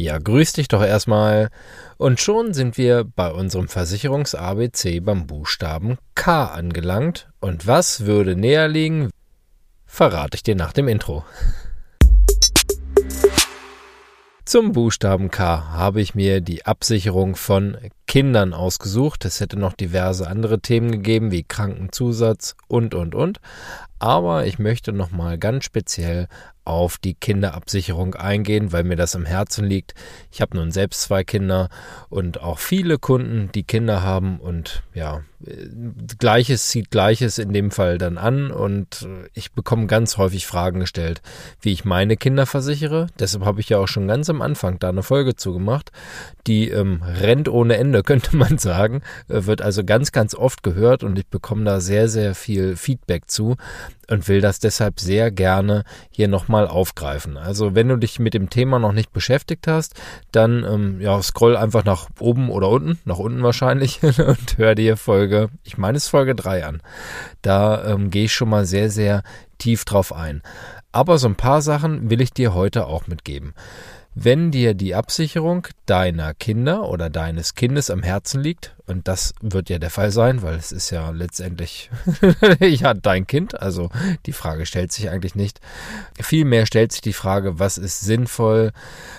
Ja, grüß dich doch erstmal. Und schon sind wir bei unserem Versicherungs-ABC beim Buchstaben K angelangt. Und was würde näher liegen, verrate ich dir nach dem Intro. Zum Buchstaben K habe ich mir die Absicherung von Kindern ausgesucht. Es hätte noch diverse andere Themen gegeben, wie Krankenzusatz und, und, und. Aber ich möchte nochmal ganz speziell auf die Kinderabsicherung eingehen, weil mir das am Herzen liegt. Ich habe nun selbst zwei Kinder und auch viele Kunden, die Kinder haben und ja, Gleiches zieht Gleiches in dem Fall dann an und ich bekomme ganz häufig Fragen gestellt, wie ich meine Kinder versichere. Deshalb habe ich ja auch schon ganz am Anfang da eine Folge zugemacht. Die ähm, rennt ohne Ende, könnte man sagen, wird also ganz, ganz oft gehört und ich bekomme da sehr, sehr viel Feedback zu und will das deshalb sehr gerne hier nochmal aufgreifen. Also wenn du dich mit dem Thema noch nicht beschäftigt hast, dann ähm, ja, scroll einfach nach oben oder unten, nach unten wahrscheinlich und hör dir Folge, ich meine es Folge 3 an. Da ähm, gehe ich schon mal sehr, sehr tief drauf ein. Aber so ein paar Sachen will ich dir heute auch mitgeben. Wenn dir die Absicherung deiner Kinder oder deines Kindes am Herzen liegt, und das wird ja der Fall sein, weil es ist ja letztendlich ja dein Kind, also die Frage stellt sich eigentlich nicht. Vielmehr stellt sich die Frage, was ist sinnvoll,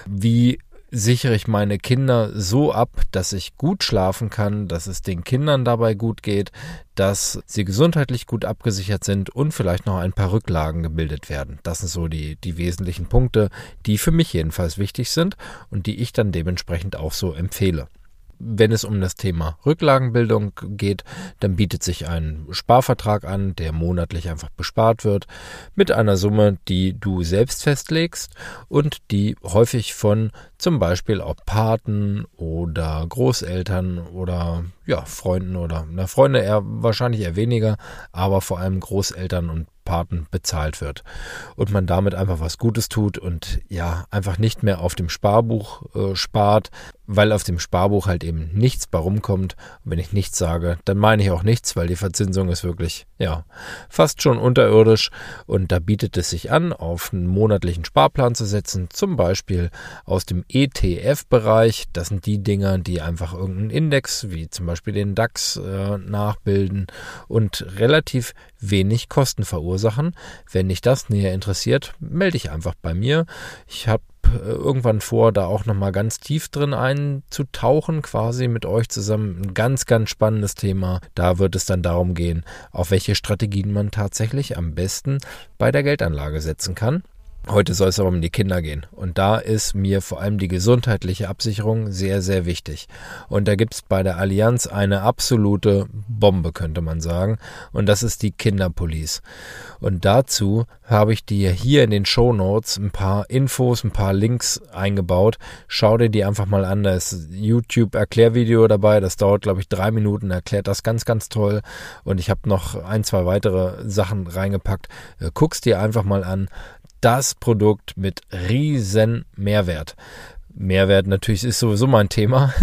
wie sichere ich meine Kinder so ab, dass ich gut schlafen kann, dass es den Kindern dabei gut geht, dass sie gesundheitlich gut abgesichert sind und vielleicht noch ein paar Rücklagen gebildet werden. Das sind so die, die wesentlichen Punkte, die für mich jedenfalls wichtig sind und die ich dann dementsprechend auch so empfehle. Wenn es um das Thema Rücklagenbildung geht, dann bietet sich ein Sparvertrag an, der monatlich einfach bespart wird, mit einer Summe, die du selbst festlegst und die häufig von zum Beispiel auch Paten oder Großeltern oder ja, Freunden oder na, Freunde eher wahrscheinlich eher weniger, aber vor allem Großeltern und Paten bezahlt wird und man damit einfach was Gutes tut und ja einfach nicht mehr auf dem Sparbuch äh, spart, weil auf dem Sparbuch halt eben nichts bei rumkommt. Und wenn ich nichts sage, dann meine ich auch nichts, weil die Verzinsung ist wirklich ja fast schon unterirdisch und da bietet es sich an, auf einen monatlichen Sparplan zu setzen, zum Beispiel aus dem ETF-Bereich. Das sind die Dinger, die einfach irgendeinen Index wie zum Beispiel den DAX äh, nachbilden und relativ wenig Kosten verursachen. Wenn dich das näher interessiert, melde dich einfach bei mir. Ich habe irgendwann vor, da auch nochmal ganz tief drin einzutauchen, quasi mit euch zusammen. Ein ganz, ganz spannendes Thema. Da wird es dann darum gehen, auf welche Strategien man tatsächlich am besten bei der Geldanlage setzen kann. Heute soll es aber um die Kinder gehen. Und da ist mir vor allem die gesundheitliche Absicherung sehr, sehr wichtig. Und da gibt es bei der Allianz eine absolute Bombe, könnte man sagen. Und das ist die Kinderpolice. Und dazu habe ich dir hier in den Show Notes ein paar Infos, ein paar Links eingebaut. Schau dir die einfach mal an. Da ist YouTube-Erklärvideo dabei. Das dauert, glaube ich, drei Minuten. Erklärt das ganz, ganz toll. Und ich habe noch ein, zwei weitere Sachen reingepackt. Äh, guck's dir einfach mal an das Produkt mit riesen Mehrwert. Mehrwert natürlich ist sowieso mein Thema.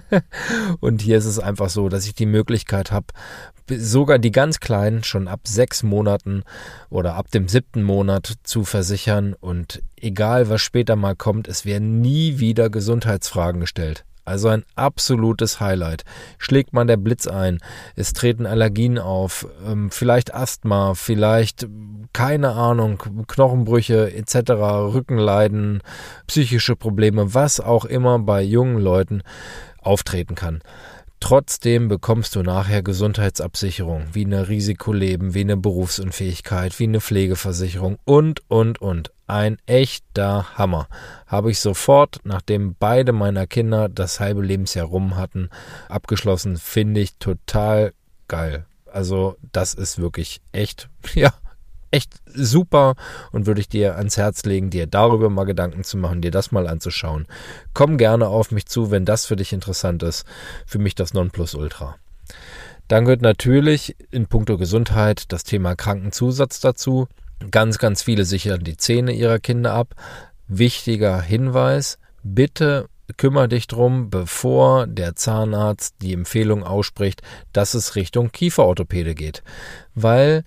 und hier ist es einfach so, dass ich die Möglichkeit habe, sogar die ganz kleinen schon ab sechs Monaten oder ab dem siebten Monat zu versichern. Und egal was später mal kommt, es werden nie wieder Gesundheitsfragen gestellt. Also ein absolutes Highlight. Schlägt man der Blitz ein, es treten Allergien auf, ähm, vielleicht Asthma, vielleicht keine Ahnung, Knochenbrüche etc., Rückenleiden, psychische Probleme, was auch immer bei jungen Leuten auftreten kann. Trotzdem bekommst du nachher Gesundheitsabsicherung, wie eine Risikoleben, wie eine Berufsunfähigkeit, wie eine Pflegeversicherung und, und, und. Ein echter Hammer. Habe ich sofort, nachdem beide meiner Kinder das halbe Lebensjahr rum hatten, abgeschlossen. Finde ich total geil. Also, das ist wirklich echt, ja, echt super und würde ich dir ans Herz legen, dir darüber mal Gedanken zu machen, dir das mal anzuschauen. Komm gerne auf mich zu, wenn das für dich interessant ist. Für mich das Nonplusultra. Dann gehört natürlich in puncto Gesundheit das Thema Krankenzusatz dazu. Ganz, ganz viele sichern die Zähne ihrer Kinder ab. Wichtiger Hinweis, bitte kümmere dich drum, bevor der Zahnarzt die Empfehlung ausspricht, dass es Richtung Kieferorthopäde geht. Weil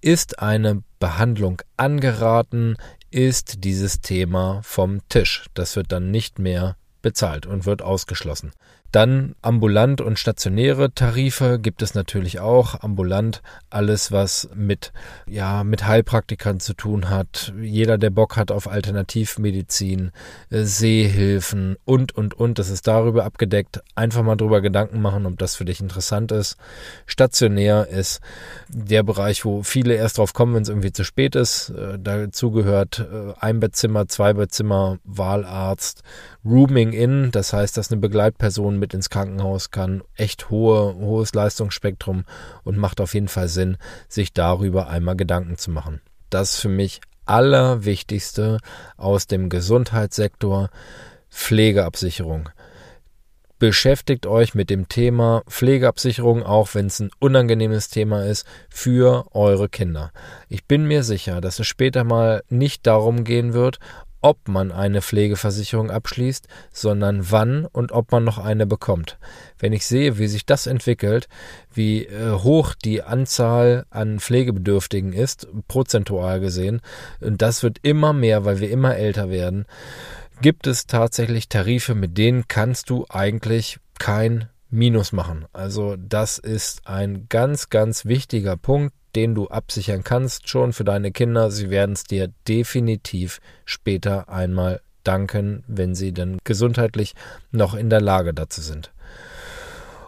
ist eine Behandlung angeraten? ist dieses Thema vom Tisch. Das wird dann nicht mehr bezahlt und wird ausgeschlossen. Dann ambulant und stationäre Tarife gibt es natürlich auch. Ambulant alles, was mit, ja, mit Heilpraktikern zu tun hat. Jeder, der Bock hat auf Alternativmedizin, äh, Sehhilfen und, und, und. Das ist darüber abgedeckt. Einfach mal drüber Gedanken machen, ob das für dich interessant ist. Stationär ist der Bereich, wo viele erst drauf kommen, wenn es irgendwie zu spät ist. Äh, dazu gehört äh, Einbettzimmer, Zweibettzimmer, Wahlarzt, Rooming in. Das heißt, dass eine Begleitperson mit ins Krankenhaus kann. Echt hohe, hohes Leistungsspektrum und macht auf jeden Fall Sinn, sich darüber einmal Gedanken zu machen. Das für mich Allerwichtigste aus dem Gesundheitssektor Pflegeabsicherung. Beschäftigt euch mit dem Thema Pflegeabsicherung, auch wenn es ein unangenehmes Thema ist, für eure Kinder. Ich bin mir sicher, dass es später mal nicht darum gehen wird, ob man eine Pflegeversicherung abschließt, sondern wann und ob man noch eine bekommt. Wenn ich sehe, wie sich das entwickelt, wie äh, hoch die Anzahl an Pflegebedürftigen ist, prozentual gesehen, und das wird immer mehr, weil wir immer älter werden, gibt es tatsächlich Tarife, mit denen kannst du eigentlich kein Minus machen. Also das ist ein ganz, ganz wichtiger Punkt, den du absichern kannst, schon für deine Kinder. Sie werden es dir definitiv später einmal danken, wenn sie denn gesundheitlich noch in der Lage dazu sind.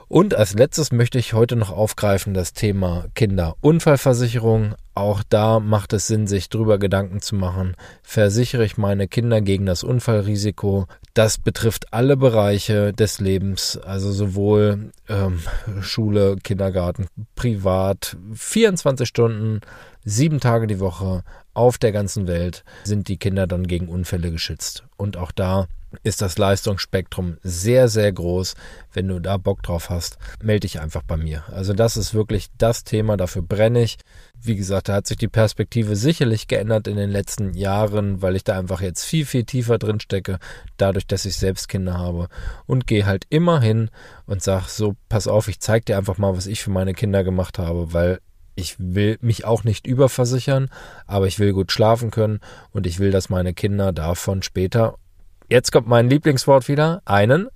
Und als letztes möchte ich heute noch aufgreifen das Thema Kinderunfallversicherung. Auch da macht es Sinn, sich drüber Gedanken zu machen. Versichere ich meine Kinder gegen das Unfallrisiko? Das betrifft alle Bereiche des Lebens, also sowohl ähm, Schule, Kindergarten, privat, 24 Stunden, sieben Tage die Woche auf der ganzen Welt sind die Kinder dann gegen Unfälle geschützt. Und auch da ist das Leistungsspektrum sehr, sehr groß. Wenn du da Bock drauf hast, melde dich einfach bei mir. Also das ist wirklich das Thema, dafür brenne ich. Wie gesagt, da hat sich die Perspektive sicherlich geändert in den letzten Jahren, weil ich da einfach jetzt viel, viel tiefer drin stecke, dadurch, dass ich selbst Kinder habe und gehe halt immer hin und sag so, pass auf, ich zeig dir einfach mal, was ich für meine Kinder gemacht habe, weil ich will mich auch nicht überversichern, aber ich will gut schlafen können und ich will, dass meine Kinder davon später jetzt kommt mein Lieblingswort wieder, einen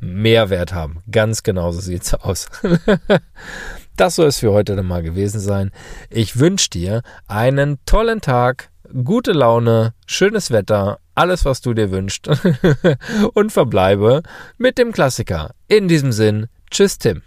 Mehrwert haben. Ganz genau so sieht's aus. das soll es für heute dann mal gewesen sein. Ich wünsche dir einen tollen Tag, gute Laune, schönes Wetter, alles was du dir wünschst und verbleibe mit dem Klassiker. In diesem Sinn, tschüss Tim.